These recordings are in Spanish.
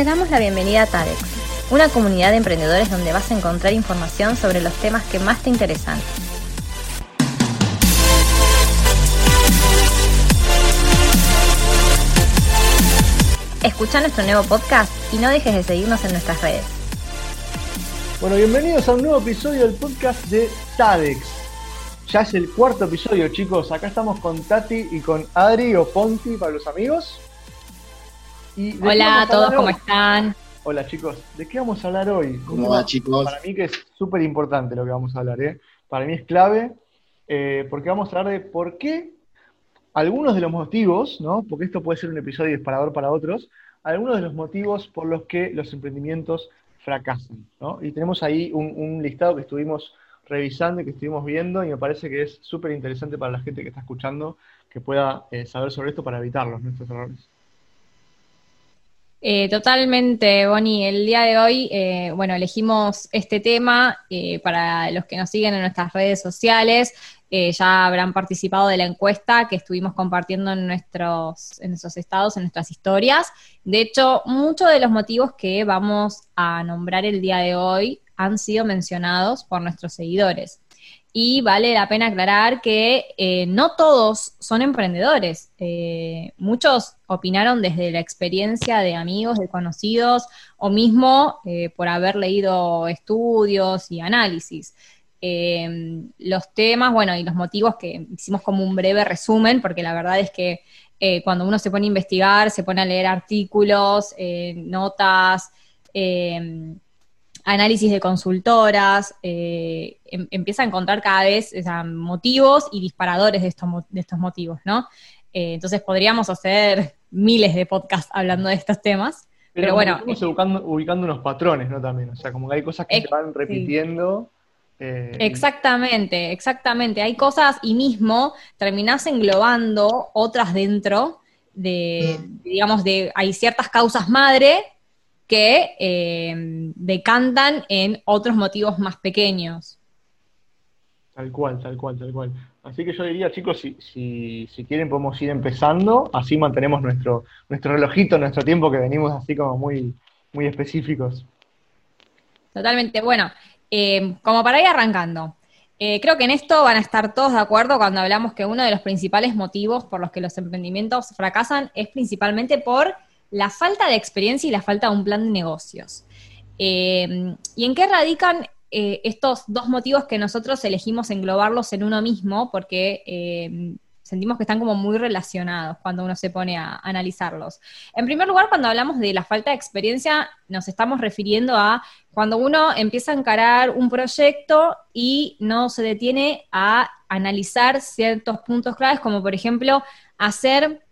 Te damos la bienvenida a TADEX, una comunidad de emprendedores donde vas a encontrar información sobre los temas que más te interesan. Escucha nuestro nuevo podcast y no dejes de seguirnos en nuestras redes. Bueno, bienvenidos a un nuevo episodio del podcast de TADEX. Ya es el cuarto episodio, chicos. Acá estamos con Tati y con Adri o Ponti para los amigos. Hola a todos, ¿cómo están? Hola chicos, ¿de qué vamos a hablar hoy? ¿Cómo chicos? Para mí que es súper importante lo que vamos a hablar, ¿eh? Para mí es clave, eh, porque vamos a hablar de por qué algunos de los motivos, ¿no? Porque esto puede ser un episodio disparador para otros, algunos de los motivos por los que los emprendimientos fracasan, ¿no? Y tenemos ahí un, listado que estuvimos revisando y que estuvimos viendo y me parece que es súper interesante para la gente que está escuchando que pueda eh, saber sobre esto para evitarlos, nuestros errores. Eh, totalmente, Bonnie. El día de hoy, eh, bueno, elegimos este tema eh, para los que nos siguen en nuestras redes sociales. ya habrán participado de la encuesta que estuvimos compartiendo en nuestros, en nuestros estados, en nuestras historias. De hecho, muchos de los motivos que vamos a nombrar el día de hoy han sido mencionados por nuestros seguidores. Y vale la pena aclarar que eh, no todos son emprendedores. Eh, muchos opinaron desde la experiencia de amigos, de conocidos, o mismo eh, por haber leído estudios y análisis. los temas, bueno, y los motivos que hicimos como un breve resumen, porque la verdad es que cuando uno se pone a investigar, se pone a leer artículos, notas, análisis de consultoras, em, empieza a encontrar cada vez motivos y disparadores de estos, de estos motivos, ¿no? Eh, entonces podríamos hacer miles de podcasts hablando de estos temas. Pero, bueno. Estamos ubicando, ubicando, unos patrones, ¿no? También, o sea, como que hay cosas que se van repitiendo. Eh, exactamente, exactamente. Hay cosas y mismo terminás englobando otras dentro de, digamos, de, hay ciertas causas madre que eh, decantan en otros motivos más pequeños. Tal cual, tal cual, tal cual. Así que yo diría, chicos, si, si, quieren podemos ir empezando, así mantenemos nuestro, nuestro relojito, nuestro tiempo que venimos así como muy, muy específicos. Totalmente. Bueno, eh, como para ir arrancando, eh, creo que en esto van a estar todos de acuerdo cuando hablamos que uno de los principales motivos por los que los emprendimientos fracasan es principalmente por la falta de experiencia y la falta de un plan de negocios. Eh, ¿Y en qué radican eh, estos dos motivos que nosotros elegimos englobarlos en uno mismo? Porque eh, sentimos que están como muy relacionados cuando uno se pone a analizarlos. En primer lugar, cuando hablamos de la falta de experiencia, nos estamos refiriendo a cuando uno empieza a encarar un proyecto y no se detiene a analizar ciertos puntos claves, como por ejemplo hacer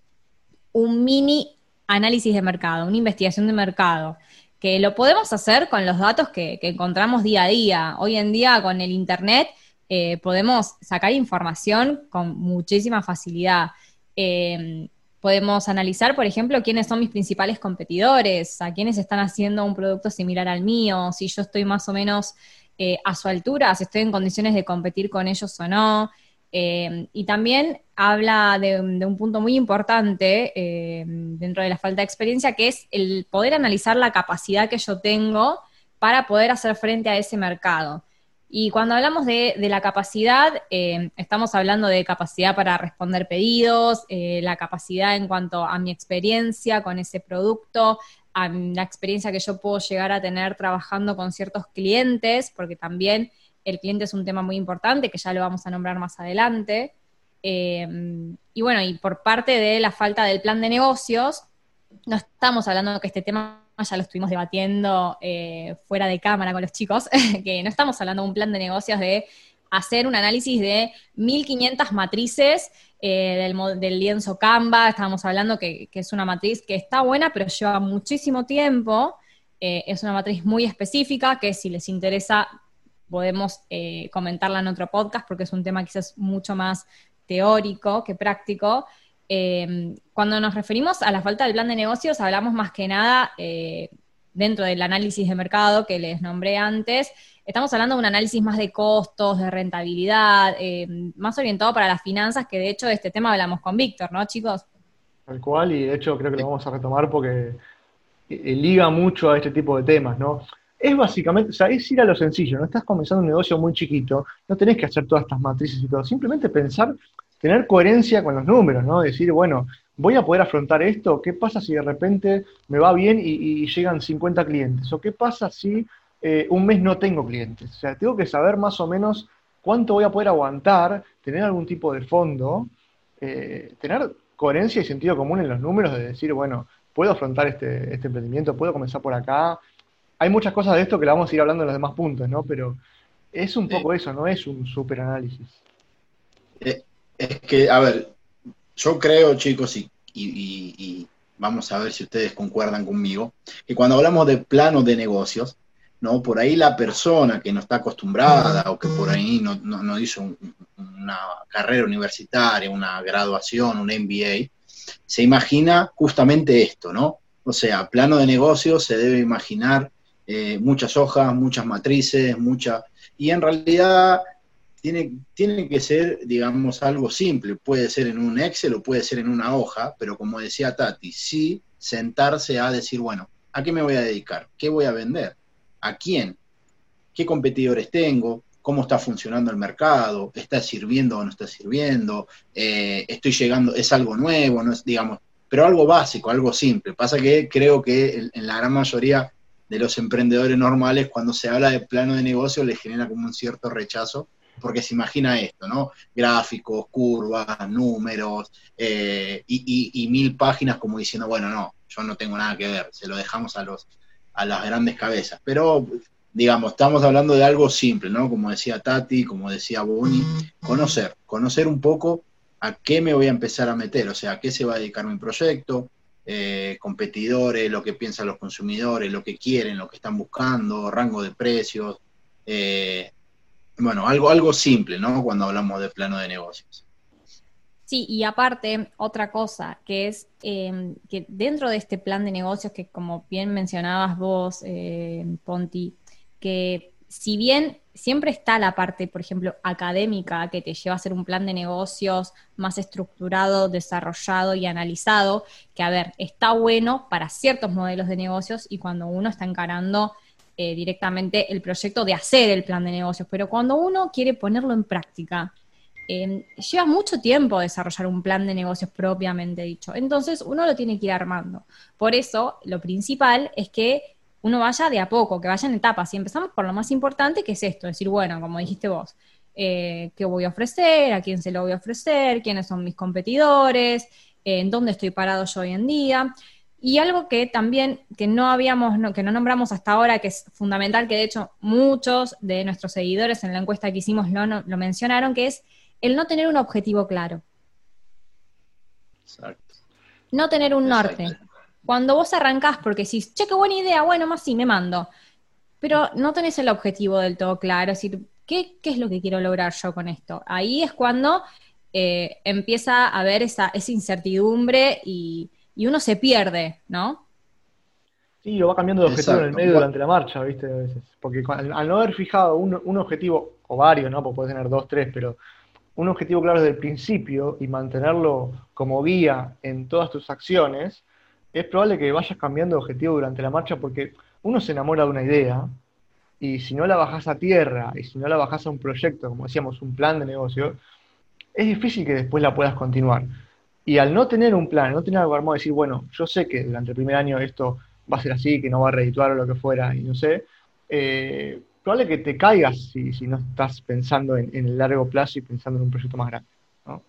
un mini análisis de mercado, una investigación de mercado, que lo podemos hacer con los datos que, encontramos día a día. Hoy en día con el Internet eh, podemos sacar información con muchísima facilidad. Em, podemos analizar, por ejemplo, quiénes son mis principales competidores, a quiénes están haciendo un producto similar al mío, si yo estoy más o menos eh, a su altura, si estoy en condiciones de competir con ellos o no. Eh, y también habla de, un punto muy importante eh, dentro de la falta de experiencia, que es el poder analizar la capacidad que yo tengo para poder hacer frente a ese mercado. Y cuando hablamos de, la capacidad, eh, estamos hablando de capacidad para responder pedidos, la capacidad en cuanto a mi experiencia con ese producto, a la experiencia que yo puedo llegar a tener trabajando con ciertos clientes, porque también el cliente es un tema muy importante, que ya lo vamos a nombrar más adelante. Eh, y bueno, y por parte de la falta del plan de negocios, no estamos hablando que este tema ya lo estuvimos debatiendo eh, fuera de cámara con los chicos, que no estamos hablando de un plan de negocios de hacer un análisis de 1500 matrices eh, del, lienzo Canva, estábamos hablando que, es una matriz que está buena, pero lleva muchísimo tiempo, es una matriz muy específica que si les interesa podemos eh, comentarla en otro podcast porque es un tema quizás mucho más teórico que práctico. Em, cuando nos referimos a la falta del plan de negocios, hablamos más que nada eh, dentro del análisis de mercado que les nombré antes, estamos hablando de un análisis más de costos, de rentabilidad, em, más orientado para las finanzas, que de hecho de este tema hablamos con Víctor, ¿no, chicos? Tal cual, y de hecho creo que lo vamos a retomar porque eh, liga mucho a este tipo de temas, ¿no? Es básicamente, o sea, es ir a lo sencillo, no estás comenzando un negocio muy chiquito, no tenés que hacer todas estas matrices y todo, simplemente pensar, tener coherencia con los números, ¿no? Decir, bueno, voy a poder afrontar esto, ¿qué pasa si de repente me va bien y, llegan 50 clientes? ¿O qué pasa si eh, un mes no tengo clientes? O sea, tengo que saber más o menos cuánto voy a poder aguantar, tener algún tipo de fondo, eh, tener coherencia y sentido común en los números de decir, bueno, puedo afrontar este, este emprendimiento, puedo comenzar por acá, hay muchas cosas de esto que la vamos a ir hablando en los demás puntos, ¿no? Pero es un poco eso, no es un super análisis. Eh, es que, a ver, yo creo, chicos, y, vamos a ver si ustedes concuerdan conmigo, que cuando hablamos de planos de negocios, ¿no? Por ahí la persona que no está acostumbrada o que por ahí no, no hizo una carrera universitaria, una graduación, un MBA, se imagina justamente esto, ¿no? O sea, plano de negocios se debe imaginar eh, muchas hojas, muchas matrices, mucha... Y en realidad tiene, que ser, digamos, algo simple. Puede ser en un Excel o puede ser en una hoja, pero como decía Tati, sí sentarse a decir, bueno, ¿a qué me voy a dedicar? ¿Qué voy a vender? ¿A quién? ¿Qué competidores tengo? ¿Cómo está funcionando el mercado? ¿Está sirviendo o no está sirviendo? Eh, ¿Estoy llegando? ¿Es algo nuevo? ¿No es, digamos, pero algo básico, algo simple. Pasa que creo que en la gran mayoría de los emprendedores normales, cuando se habla de plano de negocio, les genera como un cierto rechazo, porque se imagina esto, ¿no? Gráficos, curvas, números, eh, y, mil páginas como diciendo, bueno, no, yo no tengo nada que ver, se lo dejamos a, los, a las grandes cabezas. Pero, digamos, estamos hablando de algo simple, ¿no? Como decía Tati, como decía Bonnie, conocer, conocer un poco a qué me voy a empezar a meter, o sea, a qué se va a dedicar mi proyecto, eh, competidores, lo que piensan los consumidores, lo que quieren, lo que están buscando, rango de precios. Eh, bueno, algo, algo simple, ¿no? Cuando hablamos de plano de negocios. Sí, y aparte, otra cosa, que es em, que dentro de este plan de negocios, que como bien mencionabas vos, eh, Ponti, que si bien siempre está la parte, por ejemplo, académica que te lleva a hacer un plan de negocios más estructurado, desarrollado y analizado, que a ver, está bueno para ciertos modelos de negocios y cuando uno está encarando eh, directamente el proyecto de hacer el plan de negocios, pero cuando uno quiere ponerlo en práctica, em, lleva mucho tiempo desarrollar un plan de negocios propiamente dicho. Entonces uno lo tiene que ir armando. Por eso, lo principal es que uno vaya de a poco, que vaya en etapas. Y empezamos por lo más importante, que es esto, decir, bueno, como dijiste vos, eh, ¿qué voy a ofrecer? ¿A quién se lo voy a ofrecer? ¿Quiénes son mis competidores? Eh, ¿En dónde estoy parado yo hoy en día? Y algo que también, que no habíamos, que no nombramos hasta ahora, que es fundamental, que de hecho muchos de nuestros seguidores en la encuesta que hicimos lo, lo mencionaron, que es el no tener un objetivo claro. Exacto. No tener un norte. Cuando vos arrancás porque decís, che, qué buena idea, bueno, más sí, me mando. Pero no tenés el objetivo del todo claro, es decir, ¿qué, es lo que quiero lograr yo con esto? Ahí es cuando eh, empieza a haber esa, esa incertidumbre y, uno se pierde, ¿no? Sí, lo va cambiando de objetivo en el medio durante la marcha, ¿viste? A veces. Porque al, no haber fijado un, un, objetivo, o varios, ¿no? Porque puedes tener dos, tres, pero un objetivo claro desde el principio y mantenerlo como guía en todas tus acciones, es probable que vayas cambiando de objetivo durante la marcha porque uno se enamora de una idea y si no la bajas a tierra y si no la bajas a un proyecto, como decíamos, un plan de negocio, es difícil que después la puedas continuar. Y al no tener un plan, no tener algo armado, decir, bueno, yo sé que durante el primer año esto va a ser así, que no va a redituar o lo que fuera, y no sé, eh, probable que te caigas si, si no estás pensando en, en, el largo plazo y pensando en un proyecto más grande. ¿no?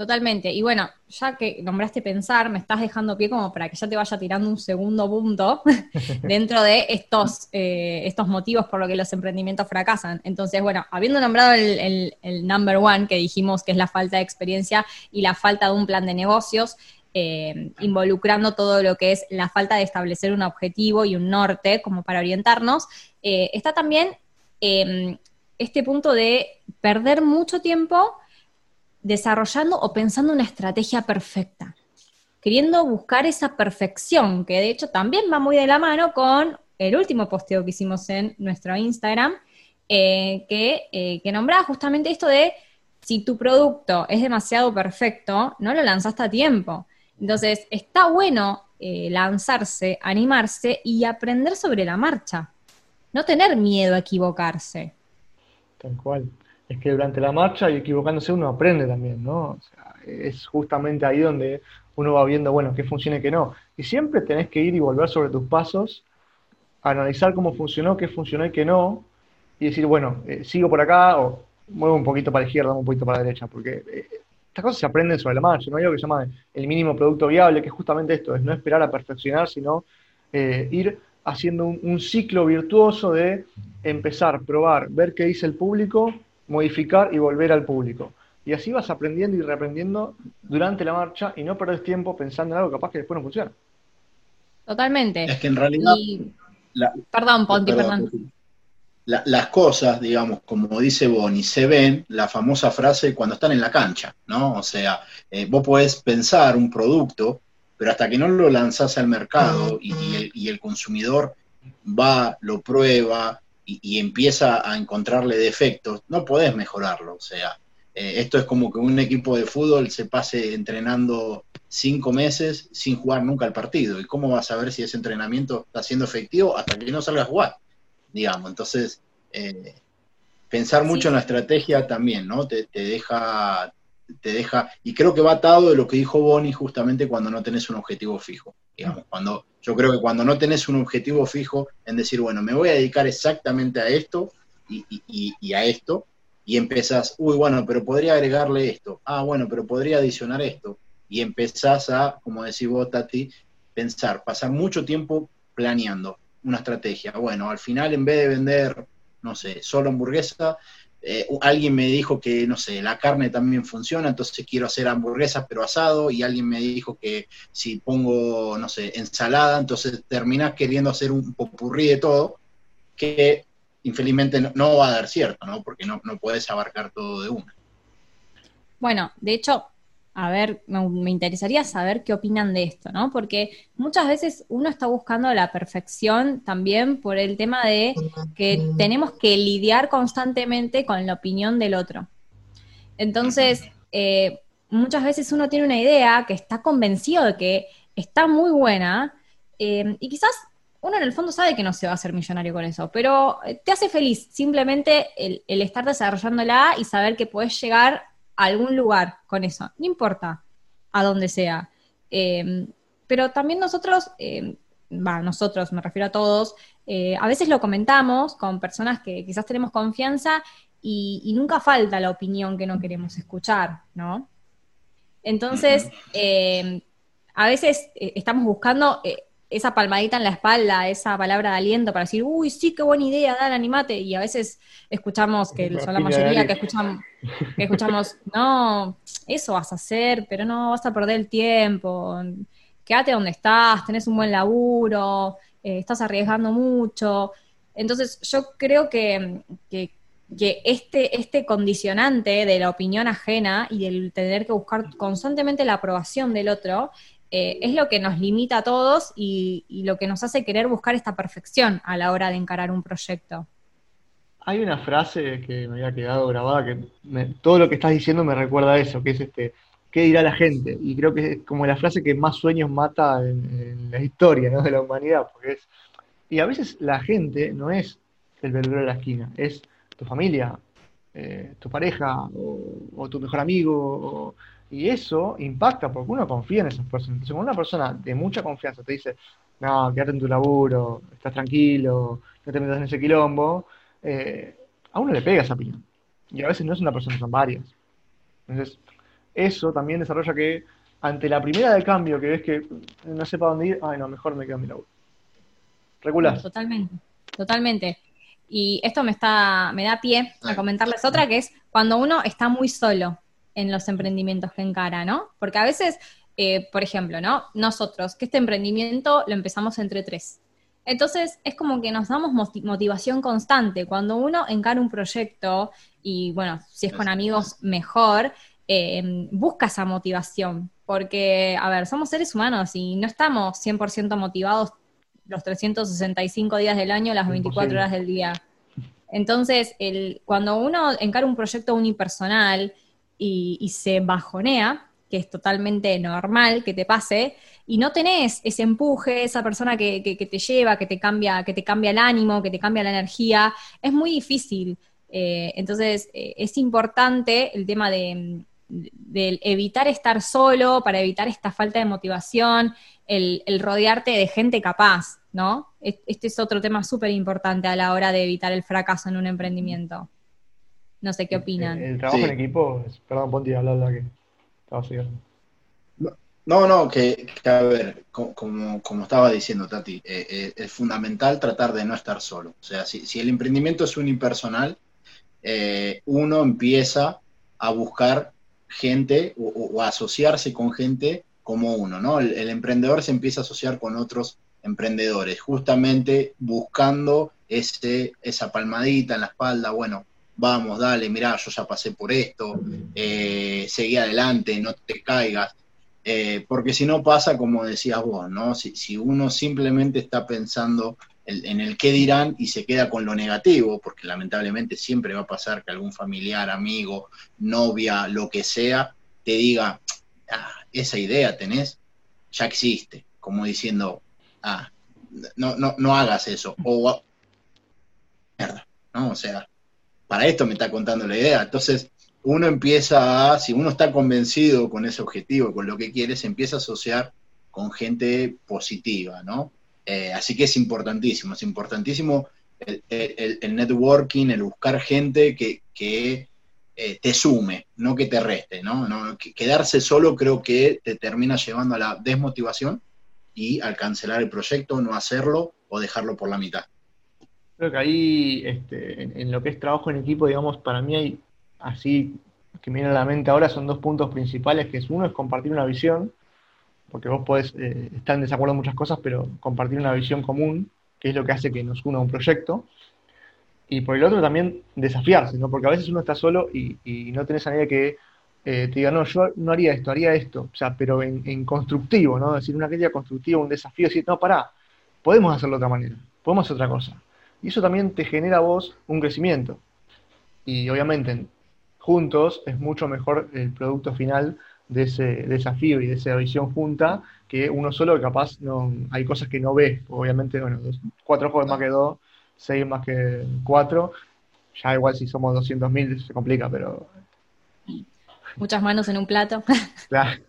Totalmente. Y bueno, ya que nombraste pensar, me estás dejando pie como para que ya te vaya tirando un segundo punto dentro de estos, eh, estos motivos por los que los emprendimientos fracasan. Entonces, bueno, habiendo nombrado el, number one que dijimos que es la falta de experiencia y la falta de un plan de negocios, eh, involucrando todo lo que es la falta de establecer un objetivo y un norte como para orientarnos, eh, está también este punto de perder mucho tiempo desarrollando o pensando una estrategia perfecta, queriendo buscar esa perfección, que de hecho también va muy de la mano con el último posteo que hicimos en nuestro Instagram, eh, que, eh, que nombraba justamente esto de si tu producto es demasiado perfecto, no lo lanzaste a tiempo. Entonces, está bueno eh, lanzarse, animarse y aprender sobre la marcha. No tener miedo a equivocarse. Tal cual. Es que durante la marcha y equivocándose uno aprende también, ¿no? O sea, es justamente ahí donde uno va viendo, bueno, qué funciona y qué no. Y siempre tenés que ir y volver sobre tus pasos, analizar cómo funcionó, qué funcionó y qué no, y decir, bueno, eh, sigo por acá o muevo un poquito para la izquierda, un poquito para la derecha, porque eh, estas cosas se aprenden sobre la marcha, no hay algo que se llama el mínimo producto viable, que es justamente esto, es no esperar a perfeccionar, sino eh, ir haciendo un, ciclo virtuoso de empezar, probar, ver qué dice el público, modificar y volver al público. Y así vas aprendiendo y reaprendiendo durante la marcha y no perder tiempo pensando en algo capaz que después no funciona. Totalmente. Es que en realidad... perdón, Ponti, perdón las cosas, digamos, como dice Bonnie, se ven, la famosa frase, cuando están en la cancha, ¿no? O sea, eh, vos podés pensar un producto, pero hasta que no lo lanzás al mercado y, el, consumidor va, lo prueba y, empieza a encontrarle defectos, no podés mejorarlo. O sea, eh, esto es como que un equipo de fútbol se pase entrenando cinco meses sin jugar nunca el partido. ¿Y cómo vas a ver si ese entrenamiento está siendo efectivo hasta que no salga a jugar? digamos. Entonces, eh, pensar mucho en la estrategia también, ¿no? Te, deja, te deja, y creo que va atado de lo que dijo Bonnie justamente cuando no tenés un objetivo fijo. Digamos, cuando, yo creo que cuando no tenés un objetivo fijo en decir, bueno, me voy a dedicar exactamente a esto y, a esto, y empezás, uy, bueno, pero podría agregarle esto, ah, bueno, pero podría adicionar esto, y empezás a, como decís vos, Tati, pensar, pasar mucho tiempo planeando una estrategia. Bueno, al final en vez de vender, no sé, solo hamburguesa, eh, alguien me dijo que, no sé, la carne también funciona, entonces quiero hacer hamburguesas pero asado, y alguien me dijo que si pongo, no sé, ensalada, entonces terminas queriendo hacer un popurrí de todo, que infelizmente no, va a dar cierto, ¿no? Porque no, no puedes abarcar todo de una. Bueno, de hecho, a ver, me, interesaría saber qué opinan de esto, ¿no? Porque muchas veces uno está buscando la perfección también por el tema de que tenemos que lidiar constantemente con la opinión del otro. Entonces, eh, muchas veces uno tiene una idea que está convencido de que está muy buena eh, y quizás uno en el fondo sabe que no se va a hacer millonario con eso, pero te hace feliz simplemente el, el estar desarrollándola y saber que puedes llegar algún lugar con eso, no importa a dónde sea. Eh, pero también nosotros, eh, nosotros, me refiero a todos, eh, a veces lo comentamos con personas que quizás tenemos confianza y, nunca falta la opinión que no queremos escuchar, ¿no? Entonces, a veces estamos buscando esa palmadita en la espalda, esa palabra de aliento para decir, uy, sí, qué buena idea, dale, animate. Y a veces escuchamos, que son la mayoría que escuchamos, que escuchamos, no, eso vas a hacer, pero no vas a perder el tiempo, quédate donde estás, tenés un buen laburo, eh, estás arriesgando mucho. Entonces, yo creo que, que, que este, este condicionante de la opinión ajena y del tener que buscar constantemente la aprobación del otro eh, es lo que nos limita a todos y, lo que nos hace querer buscar esta perfección a la hora de encarar un proyecto. Hay una frase que me había quedado grabada que todo lo que estás diciendo me recuerda a eso, que es este, ¿qué dirá la gente? Y creo que es como la frase que más sueños mata en, la historia de la humanidad, porque es, y a veces la gente no es el verdadero de la esquina, es tu familia, eh, tu pareja o, tu mejor amigo y eso impacta porque uno confía en esas personas. Entonces, cuando una persona de mucha confianza te dice, no, quédate en tu laburo, estás tranquilo, no te metas en ese quilombo, eh, a uno le pega esa opinión. Y a veces no es una persona, son varias. Entonces, eso también desarrolla que ante la primera de cambio que ves que no sepa dónde ir, ay no, mejor me quedo en mi laburo. Regular. Totalmente, totalmente. Y esto me está, me da pie a comentarles otra que es cuando uno está muy solo en los emprendimientos que encara, ¿no? Porque a veces, eh, por ejemplo, ¿no? Nosotros, que este emprendimiento lo empezamos entre tres. Entonces, es como que nos damos motivación constante. Cuando uno encara un proyecto, y bueno, si es con amigos, mejor, eh, busca esa motivación. Porque, a ver, somos seres humanos y no estamos 100% motivados los 365 días del año, las 24 horas del día. Entonces, el, cuando uno encara un proyecto unipersonal, y, se bajonea, que es totalmente normal que te pase, y no tenés ese empuje, esa persona que, te lleva, que te cambia, que te cambia el ánimo, que te cambia la energía, es muy difícil. Eh, entonces, eh, es importante el tema de, evitar estar solo, para evitar esta falta de motivación, el, rodearte de gente capaz, ¿no? Este es otro tema súper importante a la hora de evitar el fracaso en un emprendimiento. No sé qué opinan. El, trabajo en equipo, perdón, Ponti, habla, habla que estaba siguiendo. No, no, que, a ver, como, como, estaba diciendo Tati, eh, eh, es fundamental tratar de no estar solo. O sea, si, si el emprendimiento es unipersonal, eh, uno empieza a buscar gente o, a asociarse con gente como uno, ¿no? El, emprendedor se empieza a asociar con otros emprendedores, justamente buscando ese, esa palmadita en la espalda, bueno, vamos, dale, mirá, yo ya pasé por esto, seguí adelante, no te caigas. Eh, porque si no pasa como decías vos, ¿no? Si, uno simplemente está pensando en, el qué dirán y se queda con lo negativo, porque lamentablemente siempre va a pasar que algún familiar, amigo, novia, lo que sea, te diga, ah, esa idea tenés, ya existe, como diciendo, ah, no, no, no hagas eso, o mierda, ¿no? O sea, para esto me está contando la idea. Entonces, uno empieza a, si uno está convencido con ese objetivo, con lo que quiere, se empieza a asociar con gente positiva, ¿no? Eh, así que es importantísimo, es importantísimo el, networking, el buscar gente que, eh, te sume, no que te reste, ¿no? quedarse solo creo que te termina llevando a la desmotivación y al cancelar el proyecto, no hacerlo o dejarlo por la mitad. Creo que ahí, este, en, lo que es trabajo en equipo, digamos, para mí hay así que me viene a la mente ahora son dos puntos principales, que es uno es compartir una visión, porque vos podés eh, estar en desacuerdo en muchas cosas, pero compartir una visión común, que es lo que hace que nos una un proyecto. Y por el otro también desafiarse, ¿no? Porque a veces uno está solo y, no tenés a nadie que eh, te diga, no, yo no haría esto, haría esto, o sea, pero en, constructivo, ¿no? Es decir, una crítica constructiva, un desafío, decir, no, pará, podemos hacerlo de otra manera, podemos hacer otra cosa. Y eso también te genera a vos un crecimiento. Y obviamente juntos es mucho mejor el producto final de ese desafío y de esa visión junta que uno solo que capaz no hay cosas que no ve. Obviamente, bueno, cuatro ojos más que dos, seis más que cuatro. Ya igual si somos 200.000 se complica, pero... Muchas manos en un plato. Claro.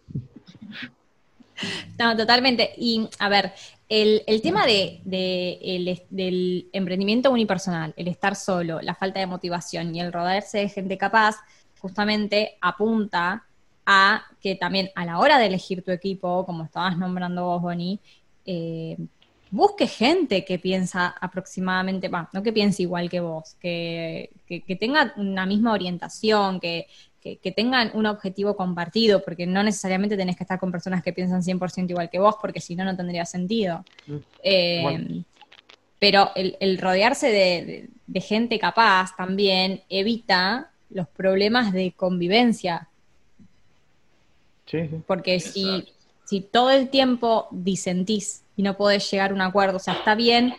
No, totalmente. Y a ver, el, tema de, del emprendimiento unipersonal, el estar solo, la falta de motivación y el rodearse de gente capaz, justamente apunta a que también a la hora de elegir tu equipo, como estabas nombrando vos, Bonnie, eh, busque gente que piensa aproximadamente, bueno, no que piense igual que vos, que, que tenga una misma orientación, que, que, tengan un objetivo compartido, porque no necesariamente tenés que estar con personas que piensan 100% igual que vos, porque si no, no tendría sentido. Mm. Eh, pero el, rodearse de, gente capaz también evita los problemas de convivencia. Porque si, si todo el tiempo disentís y no podés llegar a un acuerdo, o sea, está bien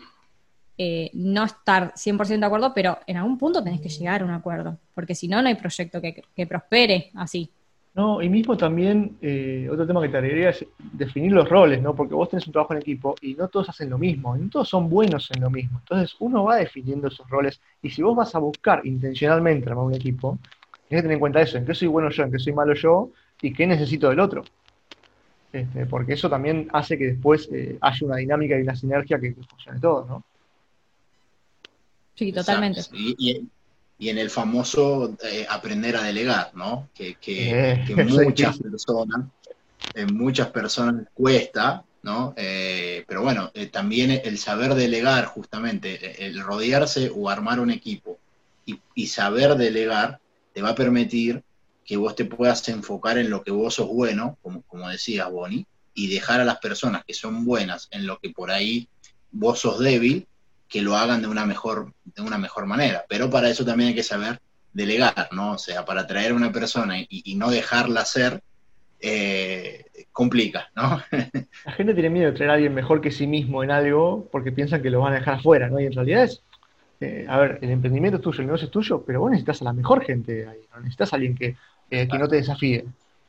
eh, no estar 100% de acuerdo, pero en algún punto tenés que llegar a un acuerdo, porque si no, no hay proyecto que, prospere así. No, y mismo también, eh, otro tema que te agregaría es definir los roles, ¿no? Porque vos tenés un trabajo en equipo y no todos hacen lo mismo, no todos son buenos en lo mismo. Entonces, uno va definiendo esos roles, y si vos vas a buscar intencionalmente armar un equipo, tienes que tener en cuenta eso, en qué soy bueno yo, en qué soy malo yo, y qué necesito del otro. Este, porque eso también hace que después eh, haya una dinámica y una sinergia que, que funcione todo, ¿no? Sí, totalmente. Y, en el famoso eh, aprender a delegar, ¿no? Que, que, eh, muchas personas, en muchas personas cuesta, ¿no? Eh, pero bueno, también el saber delegar, justamente, el rodearse o armar un equipo y, saber delegar te va a permitir que vos te puedas enfocar en lo que vos sos bueno, como, como decías, Bonnie, y dejar a las personas que son buenas en lo que por ahí vos sos débil que lo hagan de una mejor, de una mejor manera. Pero para eso también hay que saber delegar, ¿no? O sea, para traer a una persona y, no dejarla ser, eh, complica, ¿no? La gente tiene miedo de traer a alguien mejor que sí mismo en algo porque piensan que lo van a dejar afuera, ¿no? Y en realidad es, eh, a ver, el emprendimiento es tuyo, el negocio es tuyo, pero vos necesitas a la mejor gente ahí, ¿no? Necesitas a alguien que, eh, que no te desafíe.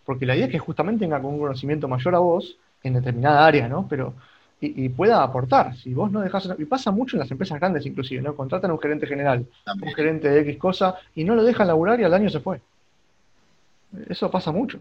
porque la idea es que justamente tenga un conocimiento mayor a vos en determinada área, ¿no? Pero, y, pueda aportar. Si vos no dejás, y pasa mucho en las empresas grandes inclusive, ¿no? Contratan a un gerente general, un gerente de X cosa, y no lo dejan laburar y al año se fue. Eso pasa mucho.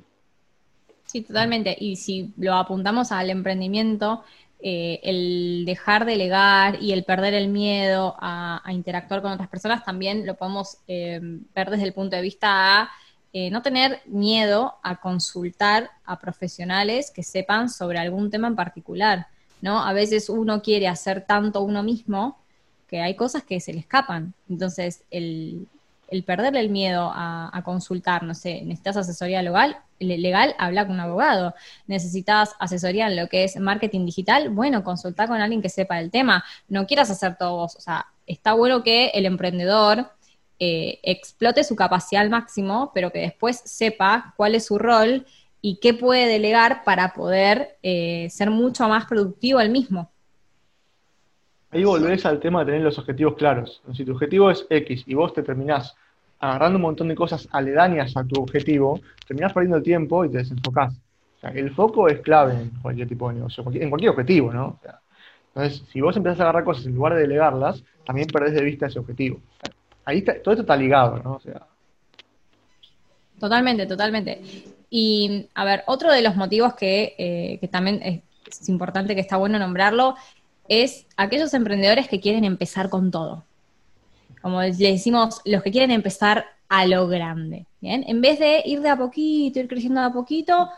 Sí, totalmente. Y si lo apuntamos al emprendimiento, eh, el dejar de delegar y el perder el miedo a, interactuar con otras personas también lo podemos eh, ver desde el punto de vista a eh, no tener miedo a consultar a profesionales que sepan sobre algún tema en particular, ¿no? A veces uno quiere hacer tanto uno mismo que hay cosas que se le escapan. Entonces, el, perderle el miedo a, consultar, no sé, necesitas asesoría legal, legal, habla con un abogado. Necesitas asesoría en lo que es marketing digital, bueno, consulta con alguien que sepa el tema. No quieras hacer todo vos. O sea, está bueno que el emprendedor eh, explote su capacidad al máximo, pero que después sepa cuál es su rol y qué puede delegar para poder eh, ser mucho más productivo el mismo. Ahí volvés al tema de tener los objetivos claros. Si tu objetivo es X y vos te terminás agarrando un montón de cosas aledañas a tu objetivo, terminás perdiendo el tiempo y te desenfocás. el foco es clave en cualquier tipo de negocio, en cualquier objetivo, ¿no? entonces, si vos empezás a agarrar cosas en lugar de delegarlas, también perdés de vista ese objetivo ahí está, todo esto está ligado, ¿no? O sea. Totalmente, totalmente. Y, a ver, otro de los motivos que, eh, también es, importante que está bueno nombrarlo es aquellos emprendedores que quieren empezar con todo. Como le decimos, los que quieren empezar a lo grande. ¿bien? En vez de ir de a poquito, ir creciendo de a poquito,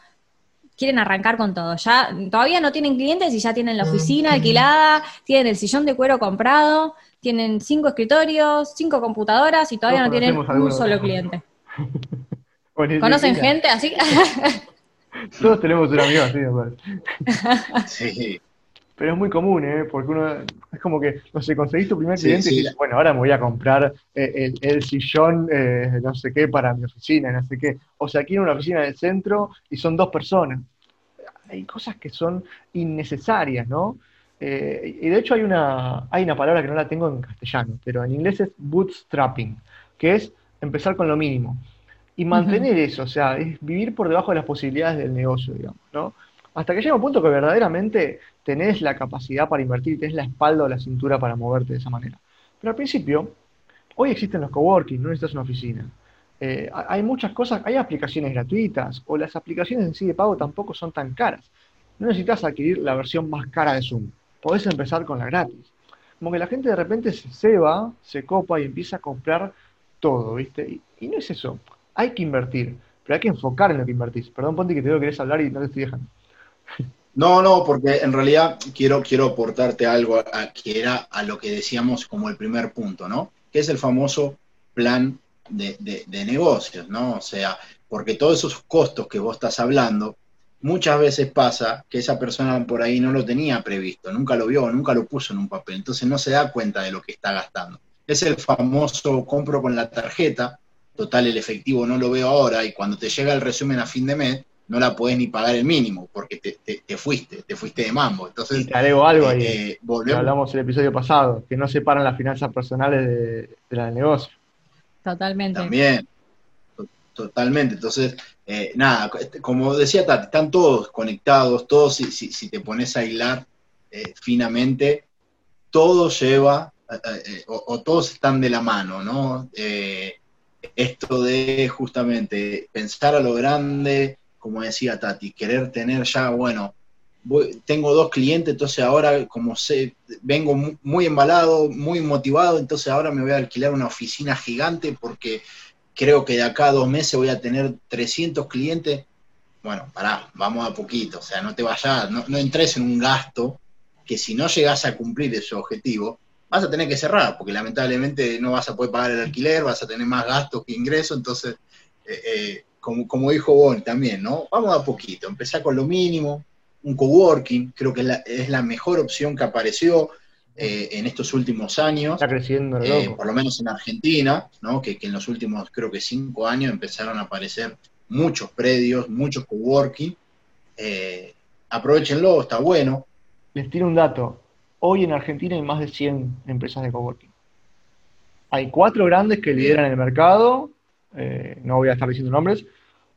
quieren arrancar con todo. Ya todavía no tienen clientes y ya tienen la oficina alquilada, tienen el sillón de cuero comprado, tienen cinco escritorios, cinco computadoras y todavía no tienen un solo cliente. ¿Conocen gente así? Todos tenemos un amigo así, Sí. Pero es muy común, ¿eh? Porque uno es como que, no sé, conseguís tu primer cliente y dices, bueno, ahora me voy a comprar eh, el, sillón, eh, no sé qué, para mi oficina, no sé qué. O sea, aquí en una oficina del centro y son dos personas. Hay cosas que son innecesarias, ¿no? Eh, y de hecho hay una, hay una palabra que no la tengo en castellano, pero en inglés es bootstrapping, que es empezar con lo mínimo. Y mantener eso, o sea, es vivir por debajo de las posibilidades del negocio, digamos, ¿no? Hasta que llega un punto que verdaderamente tenés la capacidad para invertir, tenés la espalda o la cintura para moverte de esa manera. Pero al principio, hoy existen los coworking, no necesitas una oficina. Eh, hay muchas cosas, hay aplicaciones gratuitas, o las aplicaciones en sí de pago tampoco son tan caras. No necesitas adquirir la versión más cara de Zoom podés empezar con la gratis. Como que la gente de repente se ceba, se copa y empieza a comprar todo, ¿viste? Y, no es eso. Hay que invertir, pero hay que enfocar en lo que invertís. Perdón, Ponti, que te digo que querés hablar y no te estoy dejando. No, no, porque en realidad quiero, quiero aportarte algo que era a lo que decíamos como el primer punto, ¿no? Que es el famoso plan de, de negocios, ¿no? O sea, porque todos esos costos que vos estás hablando, muchas veces pasa que esa persona por ahí no lo tenía previsto, nunca lo vio, nunca lo puso en un papel, entonces no se da cuenta de lo que está gastando. Es el famoso compro con la tarjeta, total el efectivo no lo veo ahora y cuando te llega el resumen a fin de mes, no la puedes ni pagar el mínimo porque te, fuiste, te fuiste de mambo. Entonces, y te agrego algo ahí, eh, hablamos el episodio pasado, que no separan las finanzas personales de, de la del negocio. Totalmente. También, totalmente. Entonces, eh, nada, este, como decía Tati, están todos conectados, todos, si, si, te pones a hilar eh, finamente, todo lleva, eh, o, todos están de la mano, ¿no? Esto de justamente pensar a lo grande, como decía Tati, querer tener ya, bueno, tengo dos clientes, entonces ahora como sé, vengo muy embalado, muy motivado, entonces ahora me voy a alquilar una oficina gigante porque creo que de acá a dos meses voy a tener 300 clientes. Bueno, pará, vamos a poquito, o sea, no te vayas, no, entres en un gasto que si no llegas a cumplir ese objetivo, vas a tener que cerrar, porque lamentablemente no vas a poder pagar el alquiler, vas a tener más gastos que ingresos, entonces, eh, eh, como, como, dijo Bon también, ¿no? Vamos a poquito, empezar con lo mínimo, un coworking, creo que es la mejor opción que apareció, eh, en estos últimos años. Está creciendo, por lo menos en Argentina, ¿no? que, en los últimos, creo que cinco años, empezaron a aparecer muchos predios, muchos coworking. Eh, aprovechenlo, está bueno. Les tiro un dato. Hoy en Argentina hay más de 100 empresas de coworking. Hay cuatro grandes que lideran el mercado, no voy a estar diciendo nombres,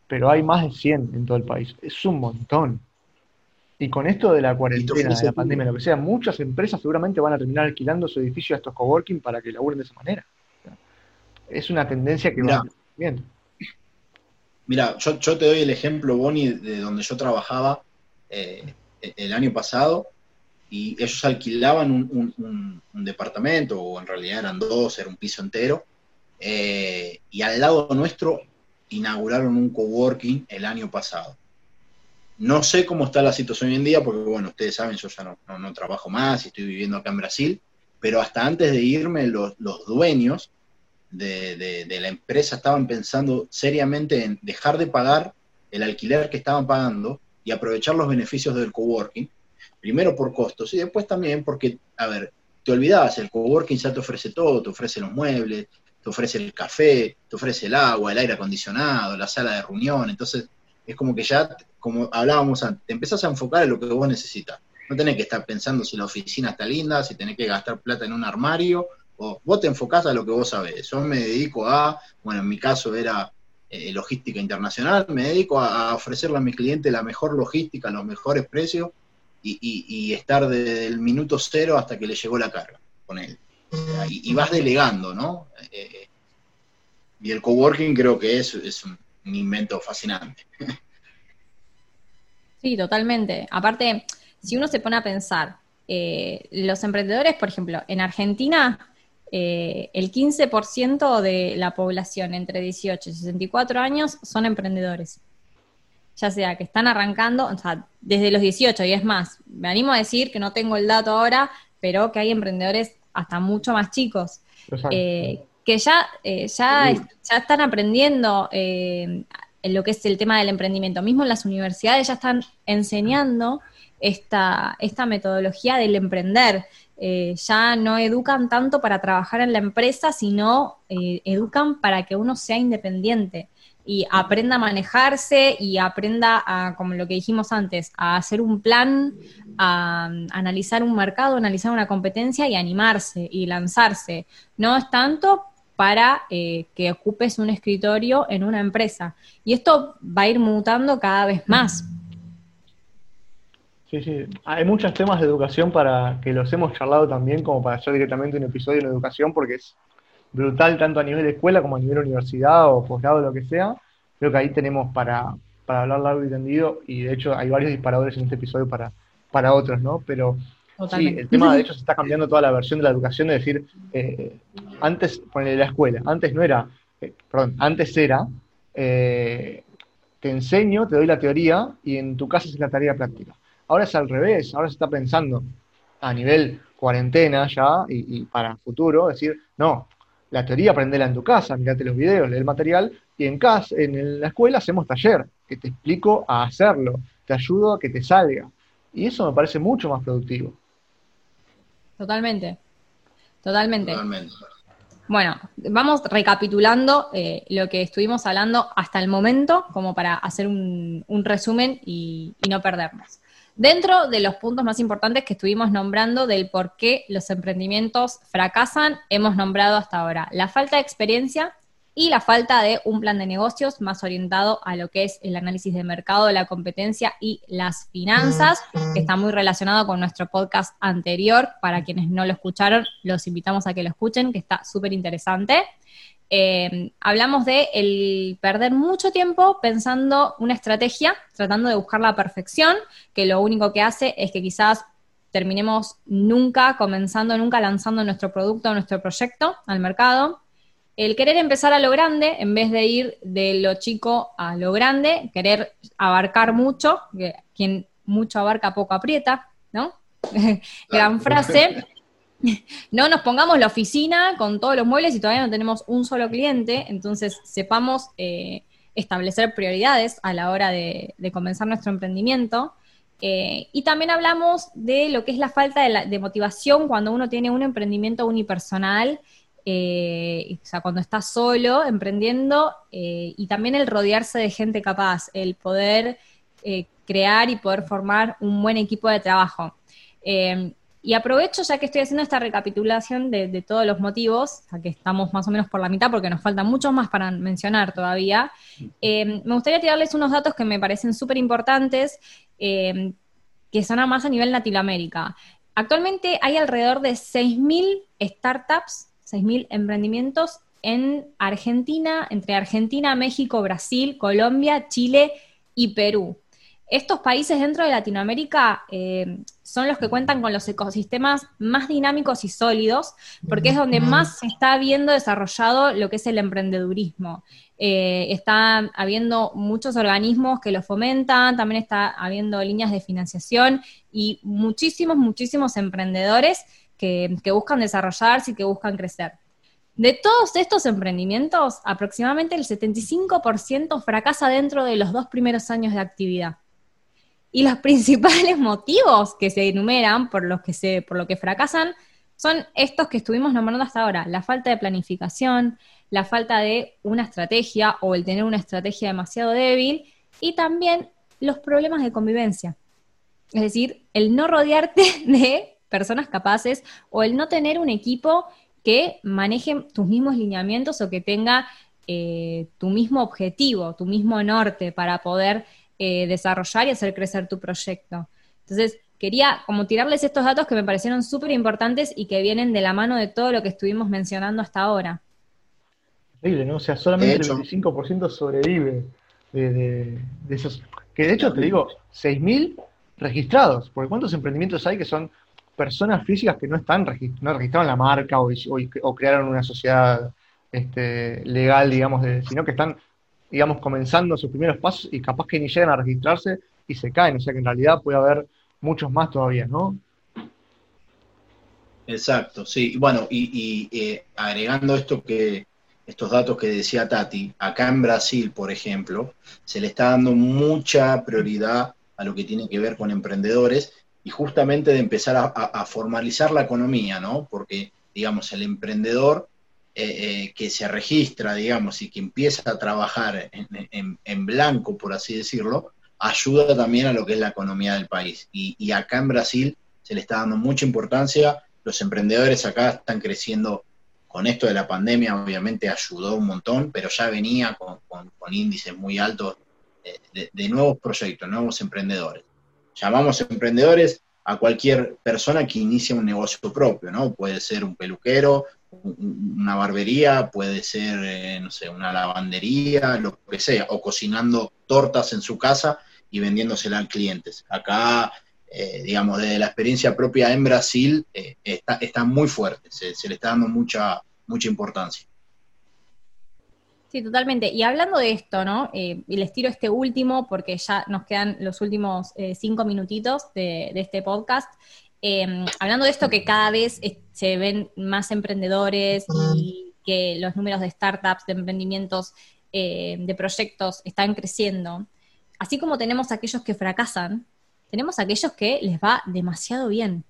pero hay más de 100 en todo el país. Es un montón. Y con esto de la cuarentena, de la pandemia, lo que sea, muchas empresas seguramente van a terminar alquilando su edificio a estos coworking para que laburen de esa manera. Es una tendencia que va viendo. Mira, yo, te doy el ejemplo, Bonnie, de donde yo trabajaba eh, el año pasado, y ellos alquilaban un, departamento, o en realidad eran dos, era un piso entero, eh, y al lado nuestro inauguraron un coworking el año pasado. No sé cómo está la situación hoy en día, porque bueno, ustedes saben, yo ya no, trabajo más y estoy viviendo acá en Brasil, pero hasta antes de irme, los, dueños de, la empresa estaban pensando seriamente en dejar de pagar el alquiler que estaban pagando y aprovechar los beneficios del coworking, primero por costos y después también porque, a ver, te olvidabas, el coworking ya te ofrece todo, te ofrece los muebles, te ofrece el café, te ofrece el agua, el aire acondicionado, la sala de reunión, entonces es como que ya como hablábamos antes, te empezás a enfocar en lo que vos necesitas. No tenés que estar pensando si la oficina está linda, si tenés que gastar plata en un armario, o vos te enfocás a lo que vos sabés. Yo me dedico a, bueno, en mi caso era eh, logística internacional, me dedico a, ofrecerle a mis clientes la mejor logística, los mejores precios y, estar desde el minuto cero hasta que le llegó la carga con él. y, vas delegando, ¿no? Eh, eh, y el coworking creo que es, es un invento fascinante. Sí, totalmente. Aparte, si uno se pone a pensar, eh, los emprendedores, por ejemplo, en Argentina, eh, el 15% de la población entre 18 y 64 años son emprendedores. Ya sea que están arrancando, o sea, desde los 18, y es más, me animo a decir que no tengo el dato ahora, pero que hay emprendedores hasta mucho más chicos, eh, que ya, ya, ya están aprendiendo en lo que es el tema del emprendimiento. Mismo en las universidades ya están enseñando esta, esta metodología del emprender. Eh, ya no educan tanto para trabajar en la empresa, sino eh, educan para que uno sea independiente y aprenda a manejarse y aprenda a, como lo que dijimos antes, a hacer un plan, a, a analizar un mercado, analizar una competencia y animarse y lanzarse. No es tanto para eh, que ocupes un escritorio en una empresa. Y esto va a ir mutando cada vez más. Sí, sí. Hay muchos temas de educación para que los hemos charlado también, como para hacer directamente un episodio en educación, porque es brutal tanto a nivel de escuela como a nivel universidad o posgrado, lo que sea. Creo que ahí tenemos para, para hablar largo y tendido, y de hecho hay varios disparadores en este episodio para, para otros, ¿no? Pero Sí, el tema de hecho se está cambiando toda la versión de la educación, es decir, eh, antes, ponele la escuela, antes no era, eh, perdón, antes era, eh, te enseño, te doy la teoría y en tu casa es la tarea práctica. Ahora es al revés, ahora se está pensando a nivel cuarentena ya y, para futuro, decir, no, la teoría aprendela en tu casa, mirate los videos, lee el material y en casa, en la escuela hacemos taller, que te explico a hacerlo, te ayudo a que te salga. Y eso me parece mucho más productivo. Totalmente. Totalmente. Bueno, vamos recapitulando eh, lo que estuvimos hablando hasta el momento, como para hacer un, resumen y, y, no perdernos. Dentro de los puntos más importantes que estuvimos nombrando del por qué los emprendimientos fracasan, hemos nombrado hasta ahora la falta de experiencia, y la falta de un plan de negocios más orientado a lo que es el análisis de mercado, la competencia y las finanzas, que está muy relacionado con nuestro podcast anterior. Para quienes no lo escucharon, los invitamos a que lo escuchen, que está súper interesante. Eh, hablamos de el perder mucho tiempo pensando una estrategia, tratando de buscar la perfección, que lo único que hace es que quizás terminemos nunca comenzando, nunca lanzando nuestro producto nuestro proyecto al mercado el querer empezar a lo grande en vez de ir de lo chico a lo grande, querer abarcar mucho, que quien mucho abarca poco aprieta, ¿no? Gran frase. No nos pongamos la oficina con todos los muebles y todavía no tenemos un solo cliente, entonces sepamos eh, establecer prioridades a la hora de, comenzar nuestro emprendimiento. Eh, y también hablamos de lo que es la falta de, motivación cuando uno tiene un emprendimiento unipersonal eh, o sea, cuando estás solo emprendiendo y también el rodearse de gente capaz, el poder crear y poder formar un buen equipo de trabajo. Y aprovecho, ya que estoy haciendo esta recapitulación de, todos los motivos, ya que estamos más o menos por la mitad, porque nos faltan muchos más para mencionar todavía, eh, me gustaría tirarles unos datos que me parecen súper importantes, eh, que son más a nivel Latinoamérica. Actualmente hay alrededor de 6.000 startups, 6.000 emprendimientos en Argentina, entre Argentina, México, Brasil, Colombia, Chile y Perú. Estos países dentro de Latinoamérica eh, son los que cuentan con los ecosistemas más dinámicos y sólidos, porque es donde más se está viendo desarrollado lo que es el emprendedurismo. Eh, está habiendo muchos organismos que lo fomentan, también está habiendo líneas de financiación y muchísimos, muchísimos emprendedores que, que buscan desarrollarse y que buscan crecer. De todos estos emprendimientos, aproximadamente el 75% fracasa dentro de los dos primeros años de actividad. Y los principales motivos que se enumeran por los que, se, por lo que fracasan son estos que estuvimos nombrando hasta ahora, la falta de planificación, la falta de una estrategia o el tener una estrategia demasiado débil y también los problemas de convivencia. Es decir, el no rodearte de personas capaces o el no tener un equipo que maneje tus mismos lineamientos o que tenga eh, tu mismo objetivo, tu mismo norte para poder eh, desarrollar y hacer crecer tu proyecto. Entonces, quería como tirarles estos datos que me parecieron súper importantes y que vienen de la mano de todo lo que estuvimos mencionando hasta ahora. Increíble, ¿no? O sea, solamente el 25% sobrevive de, esos. Que de hecho, te digo, 6.000 registrados, porque ¿cuántos emprendimientos hay que son personas físicas que no están no registraron la marca o, o, crearon una sociedad este, legal, digamos, sino que están digamos, comenzando sus primeros pasos y capaz que ni llegan a registrarse y se caen. O sea que en realidad puede haber muchos más todavía, ¿no? Exacto, sí. Bueno, y, eh, agregando esto que, estos datos que decía Tati, acá en Brasil, por ejemplo, se le está dando mucha prioridad a lo que tiene que ver con emprendedores y justamente de empezar a formalizar la economía, ¿no? Porque, digamos, el emprendedor eh, eh, que se registra, digamos, y que empieza a trabajar en, blanco, por así decirlo, ayuda también a lo que es la economía del país. Y, acá en Brasil se le está dando mucha importancia, los emprendedores acá están creciendo con esto de la pandemia, obviamente ayudó un montón, pero ya venía con, índices muy altos de, de nuevos proyectos, nuevos emprendedores. Llamamos emprendedores a cualquier persona que inicia un negocio propio, ¿no? Puede ser un peluquero, una barbería, puede ser, eh, no sé, una lavandería, lo que sea, o cocinando tortas en su casa y vendiéndosela a clientes. Acá, eh, digamos, desde la experiencia propia en Brasil, eh, está, está, muy fuerte, se, le está dando mucha, mucha importancia. Sí, totalmente. Y hablando de esto, ¿no? y les tiro este último porque ya nos quedan los últimos cinco minutitos de, de este podcast. Em, hablando de esto que cada vez se ven más emprendedores y que los números de startups, de emprendimientos, eh, de proyectos están creciendo, así como tenemos aquellos que fracasan, tenemos aquellos que les va demasiado bien,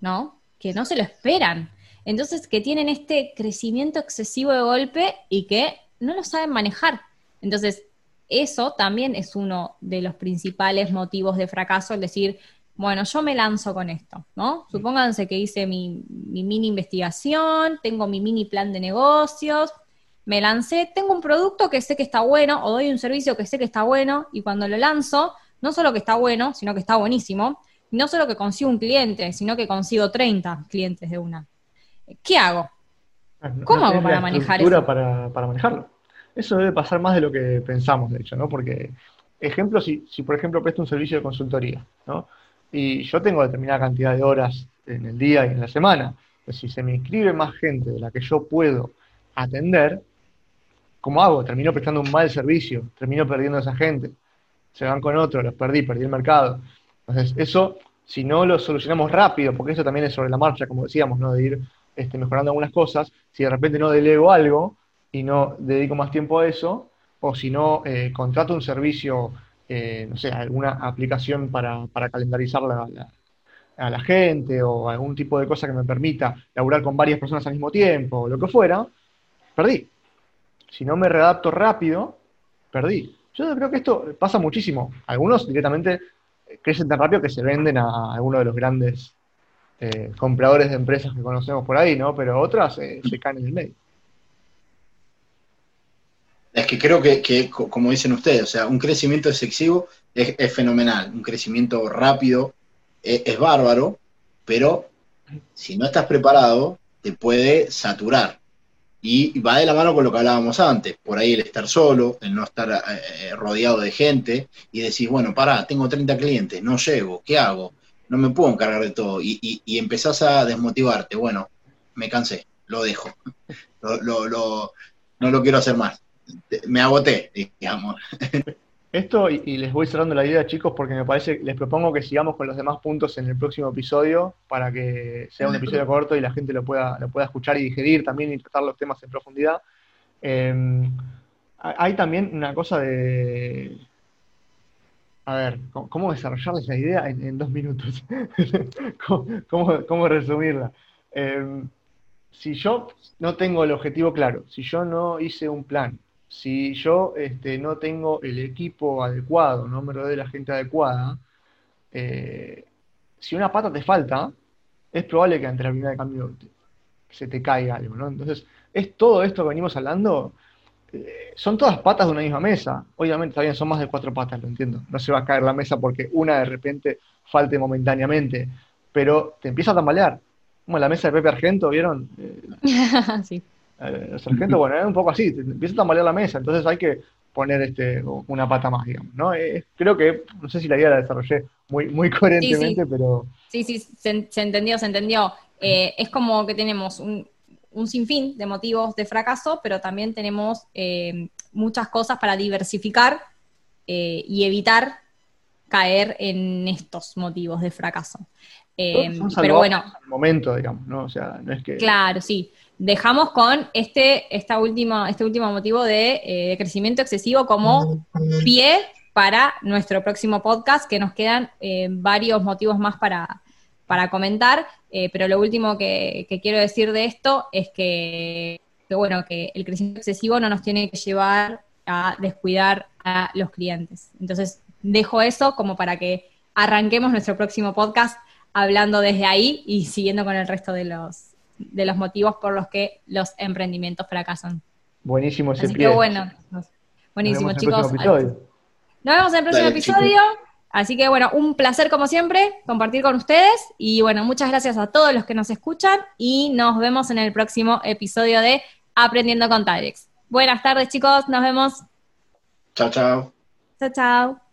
¿no? Que no se lo esperan. Entonces, que tienen este crecimiento excesivo de golpe y que no lo saben manejar. Entonces, eso también es uno de los principales motivos de fracaso, es decir, bueno, yo me lanzo con esto, ¿no? Supónganse que hice mi, mini investigación, tengo mi mini plan de negocios, me lancé, tengo un producto que sé que está bueno, o doy un servicio que sé que está bueno, y cuando lo lanzo, no solo que está bueno, sino que está buenísimo, y no solo que consigo un cliente, sino que consigo 30 clientes de una. ¿Qué hago? ¿Cómo hago para manejar eso? Para, para manejarlo. Eso debe pasar más de lo que pensamos, de hecho, ¿no? Porque, ejemplo, si, si por ejemplo presto un servicio de consultoría, ¿no? Y yo tengo determinada cantidad de horas en el día y en la semana. Pues si se me inscribe más gente de la que yo puedo atender, ¿cómo hago? Termino prestando un mal servicio, termino perdiendo a esa gente. Se van con otro, los perdí, perdí el mercado. Entonces, eso, si no lo solucionamos rápido, porque eso también es sobre la marcha, como decíamos, ¿no? De ir este, mejorando algunas cosas, si de repente no delego algo y no dedico más tiempo a eso, o si no eh, contrato un servicio eh, no sé, alguna aplicación para, calendarizar a la gente o algún tipo de cosa que me permita laburar con varias personas al mismo tiempo, o lo que fuera, perdí. Si no me readapto rápido, perdí. Yo creo que esto pasa muchísimo. Algunos directamente crecen tan rápido que se venden a alguno de los grandes eh, compradores de empresas que conocemos por ahí, ¿no? Pero otras eh, se caen en el medio. Es que creo que, como dicen ustedes, o sea, un crecimiento excesivo es, fenomenal, un crecimiento rápido es, bárbaro, pero si no estás preparado, te puede saturar. Y va de la mano con lo que hablábamos antes, por ahí el estar solo, el no estar eh, eh, rodeado de gente y decís, bueno, pará, tengo 30 clientes, no llego, ¿qué hago? No me puedo encargar de todo. Y, y, empezás a desmotivarte, bueno, me cansé, lo dejo, lo, no lo quiero hacer más, me agoté, digamos. Esto, y, les voy cerrando la idea, chicos, porque me parece, les propongo que sigamos con los demás puntos en el próximo episodio, para que sea un episodio corto y la gente lo pueda, lo pueda escuchar y digerir también y tratar los temas en profundidad. Em, hay también una cosa de. A ver, ¿cómo, desarrollar esa idea en, dos minutos? ¿Cómo, resumirla? Em, si yo no tengo el objetivo claro, si yo no hice un plan, si yo este, no tengo el equipo adecuado, no me rodeo de la gente adecuada, eh, si una pata te falta, es probable que ante la primera de cambio se te caiga algo, ¿no? Entonces, es todo esto que venimos hablando, eh, son todas patas de una misma mesa. Obviamente, también son más de cuatro patas, lo entiendo. No se va a caer la mesa porque una de repente falte momentáneamente, pero te empieza a tambalear. Como la mesa de Pepe Argento, ¿vieron? sí. Eh, sargento, bueno, es un poco así, empieza a tambalear la mesa, entonces hay que poner este, una pata más, digamos, ¿no? Eh, creo que, no sé si la idea la desarrollé muy, muy coherentemente, pero... Sí, sí, se, entendió, se entendió. Eh, es como que tenemos un, sinfín de motivos de fracaso, pero también tenemos muchas cosas para diversificar y evitar caer en estos motivos de fracaso. Pero bueno. momento, digamos, ¿no? O sea, no es que. Claro, sí dejamos con este, esta última, este último motivo de, eh, crecimiento excesivo como pie para nuestro próximo podcast, que nos quedan eh, varios motivos más para, comentar, eh, pero lo último que, quiero decir de esto es que, bueno, que el crecimiento excesivo no nos tiene que llevar a descuidar a los clientes. Entonces, dejo eso como para que arranquemos nuestro próximo podcast hablando desde ahí y siguiendo con el resto de los, de los motivos por los que los emprendimientos fracasan. Buenísimo ese Así que bueno, buenísimo chicos. Nos vemos en el próximo episodio. Así que bueno, un placer como siempre compartir con ustedes y bueno, muchas gracias a todos los que nos escuchan y nos vemos en el próximo episodio de Aprendiendo con Talex. Buenas tardes chicos, nos vemos. Chao, chao. Chao, chao.